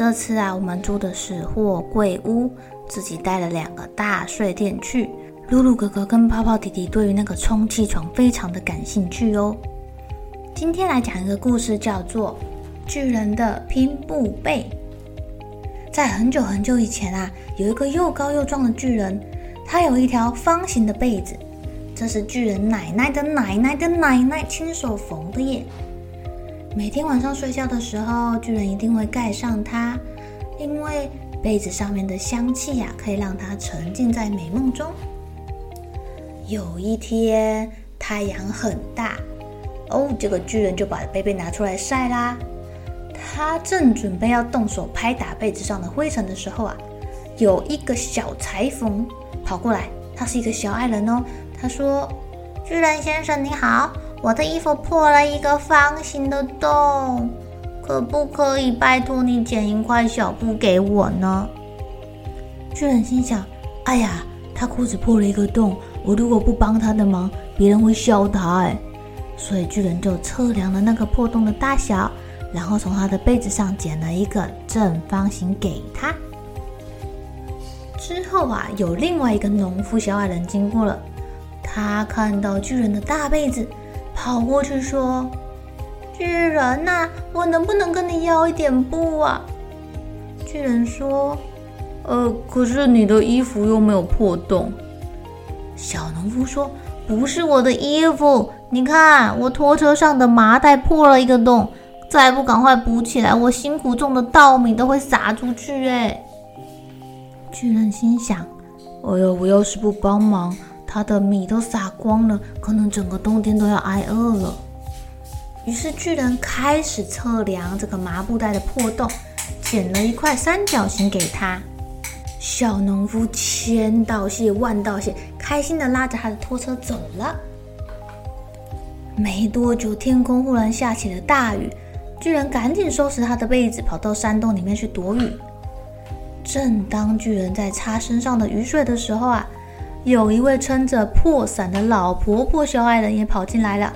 这次啊，我们住的是货柜屋，自己带了两个大睡垫去。露露哥哥跟泡泡弟弟对于那个充气床非常的感兴趣哦。今天来讲一个故事，叫做《巨人的拼布被》。在很久很久以前啊，有一个又高又壮的巨人，他有一条方形的被子，这是巨人奶奶的奶奶的奶奶亲手缝的耶。每天晚上睡觉的时候，巨人一定会盖上它，因为被子上面的香气呀、啊，可以让它沉浸在美梦中。有一天，太阳很大，哦，这个巨人就把被被拿出来晒啦。他正准备要动手拍打被子上的灰尘的时候啊，有一个小裁缝跑过来，他是一个小矮人哦。他说：“巨人先生，你好。”我的衣服破了一个方形的洞，可不可以拜托你剪一块小布给我呢？巨人心想：哎呀，他裤子破了一个洞，我如果不帮他的忙，别人会笑他哎。所以巨人就测量了那个破洞的大小，然后从他的被子上剪了一个正方形给他。之后啊，有另外一个农夫小矮人经过了，他看到巨人的大被子。跑过去说：“巨人呐，我能不能跟你要一点布啊？”巨人说：“呃，可是你的衣服又没有破洞。”小农夫说：“不是我的衣服，你看我拖车上的麻袋破了一个洞，再不赶快补起来，我辛苦种的稻米都会撒出去。”哎，巨人心想：“哎呀，我要是不帮忙。”他的米都撒光了，可能整个冬天都要挨饿了。于是巨人开始测量这个麻布袋的破洞，剪了一块三角形给他。小农夫千道谢万道谢，开心地拉着他的拖车走了。没多久，天空忽然下起了大雨，巨人赶紧收拾他的被子，跑到山洞里面去躲雨。正当巨人在擦身上的雨水的时候啊。有一位撑着破伞的老婆婆小矮人也跑进来了，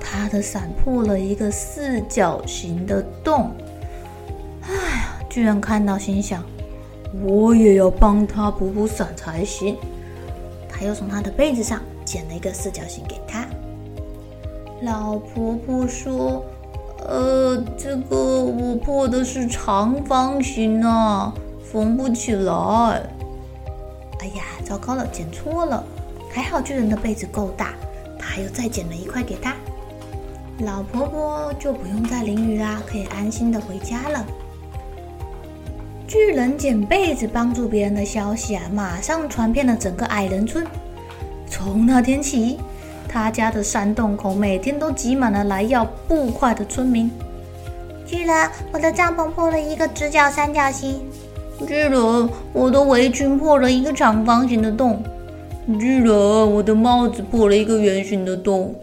她的伞破了一个四角形的洞。哎呀，巨人看到心想：我也要帮她补补伞才行。他又从她的被子上剪了一个四角形给她。老婆婆说：“呃，这个我破的是长方形啊，缝不起来。”哎呀，糟糕了，剪错了。还好巨人的被子够大，他又再剪了一块给他。老婆婆就不用再淋雨啦，可以安心的回家了。巨人剪被子帮助别人的消息啊，马上传遍了整个矮人村。从那天起，他家的山洞口每天都挤满了来要布块的村民。巨人，我的帐篷破了一个直角三角形。巨人，我的围裙破了一个长方形的洞。巨人，我的帽子破了一个圆形的洞。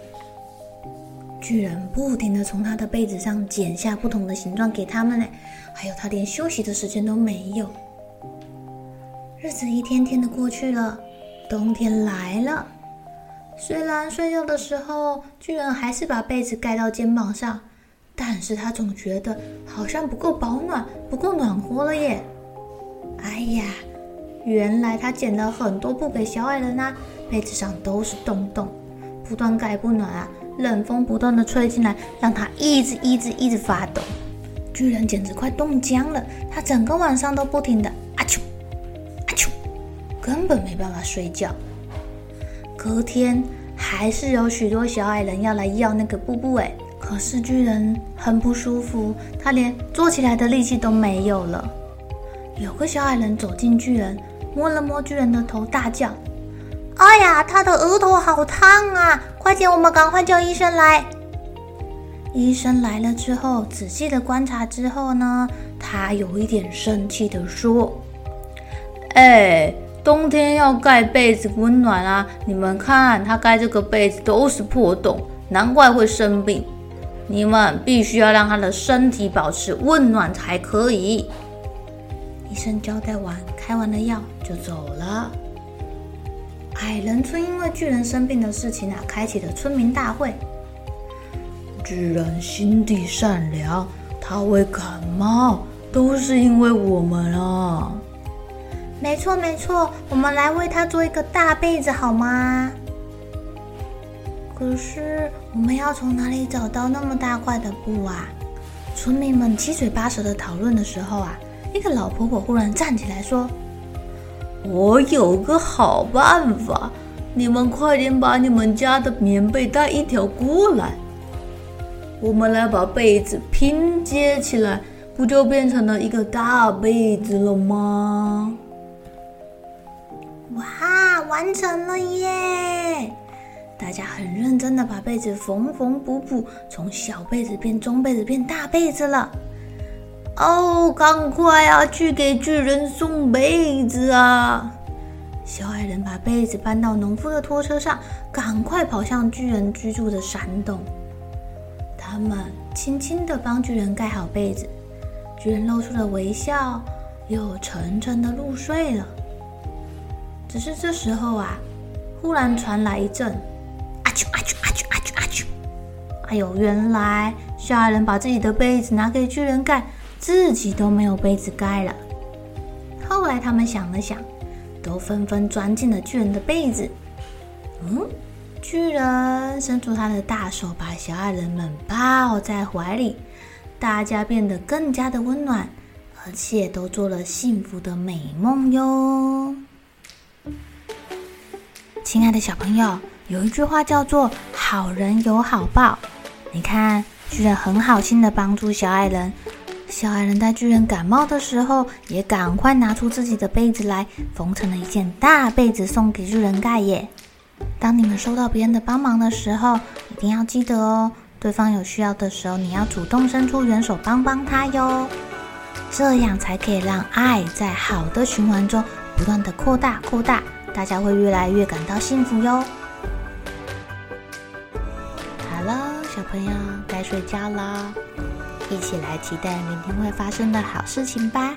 巨人不停地从他的被子上剪下不同的形状给他们呢，还有他连休息的时间都没有。日子一天天的过去了，冬天来了。虽然睡觉的时候，巨人还是把被子盖到肩膀上，但是他总觉得好像不够保暖，不够暖和了耶。哎呀，原来他剪了很多布给小矮人啊，被子上都是洞洞，不断盖不暖啊，冷风不断的吹进来，让他一直一直一直发抖。巨人简直快冻僵了，他整个晚上都不停的啊啾啊啾，根本没办法睡觉。隔天还是有许多小矮人要来要那个布布哎，可是巨人很不舒服，他连坐起来的力气都没有了。有个小矮人走进巨人，摸了摸巨人的头，大叫：“哎呀，他的额头好烫啊！快点，我们赶快叫医生来。”医生来了之后，仔细的观察之后呢，他有一点生气的说：“哎，冬天要盖被子温暖啊！你们看，他盖这个被子都是破洞，难怪会生病。你们必须要让他的身体保持温暖才可以。”医生交代完，开完了药就走了。矮人村因为巨人生病的事情啊，开启了村民大会。巨人心地善良，他会感冒，都是因为我们啊！没错没错，我们来为他做一个大被子好吗？可是我们要从哪里找到那么大块的布啊？村民们七嘴八舌的讨论的时候啊，那个老婆婆忽然站起来说：“我有个好办法，你们快点把你们家的棉被带一条过来。”我们来把被子拼接起来，不就变成了一个大被子了吗？哇，完成了耶！大家很认真的把被子缝缝补补，从小被子变中被子变大被子了。哦，赶快啊，去给巨人送被子啊！小矮人把被子搬到农夫的拖车上，赶快跑向巨人居住的山洞。他们轻轻地帮巨人盖好被子，巨人露出了微笑，又沉沉的入睡了。只是这时候啊，忽然传来一阵“啊啾啊啾啊啾啊啾啊啾”，哎呦，原来小矮人把自己的被子拿给巨人盖，自己都没有被子盖了。后来他们想了想，都纷纷钻进了巨人的被子。嗯。巨人伸出他的大手，把小矮人们抱在怀里，大家变得更加的温暖，而且都做了幸福的美梦哟。亲爱的小朋友，有一句话叫做“好人有好报”。你看，巨人很好心的帮助小矮人，小矮人在巨人感冒的时候，也赶快拿出自己的被子来，缝成了一件大被子送给巨人盖耶。当你们收到别人的帮忙的时候，一定要记得哦，对方有需要的时候，你要主动伸出援手帮帮他哟，这样才可以让爱在好的循环中不断的扩大扩大，大家会越来越感到幸福哟。好了，小朋友该睡觉了，一起来期待明天会发生的好事情吧。